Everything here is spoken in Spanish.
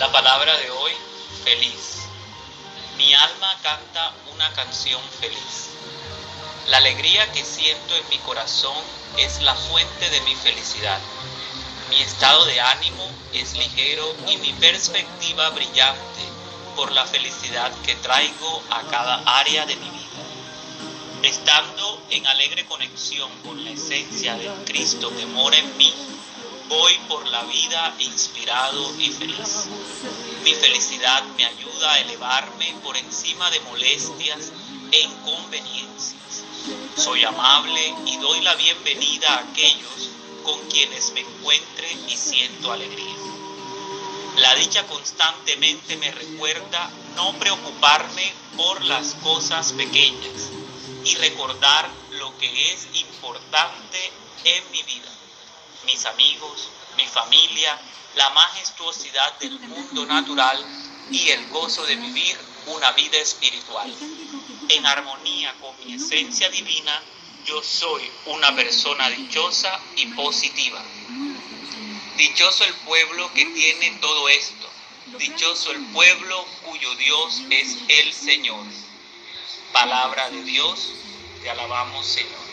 La palabra de hoy, feliz. Mi alma canta una canción feliz. La alegría que siento en mi corazón es la fuente de mi felicidad. Mi estado de ánimo es ligero y mi perspectiva brillante por la felicidad que traigo a cada área de mi vida. Estando en alegre conexión con la esencia del Cristo que mora en mí, voy por la vida inspirado y feliz. Mi felicidad me ayuda a elevarme por encima de molestias e inconveniencias. Soy amable y doy la bienvenida a aquellos con quienes me encuentre y siento alegría. La dicha constantemente me recuerda no preocuparme por las cosas pequeñas y recordar lo que es importante en mi vida, mis amigos, mi familia, la majestuosidad del mundo natural y el gozo de vivir una vida espiritual. En armonía con mi esencia divina, yo soy una persona dichosa y positiva. Dichoso el pueblo que tiene todo esto. Dichoso el pueblo cuyo Dios es el Señor. Palabra de Dios, te alabamos Señor.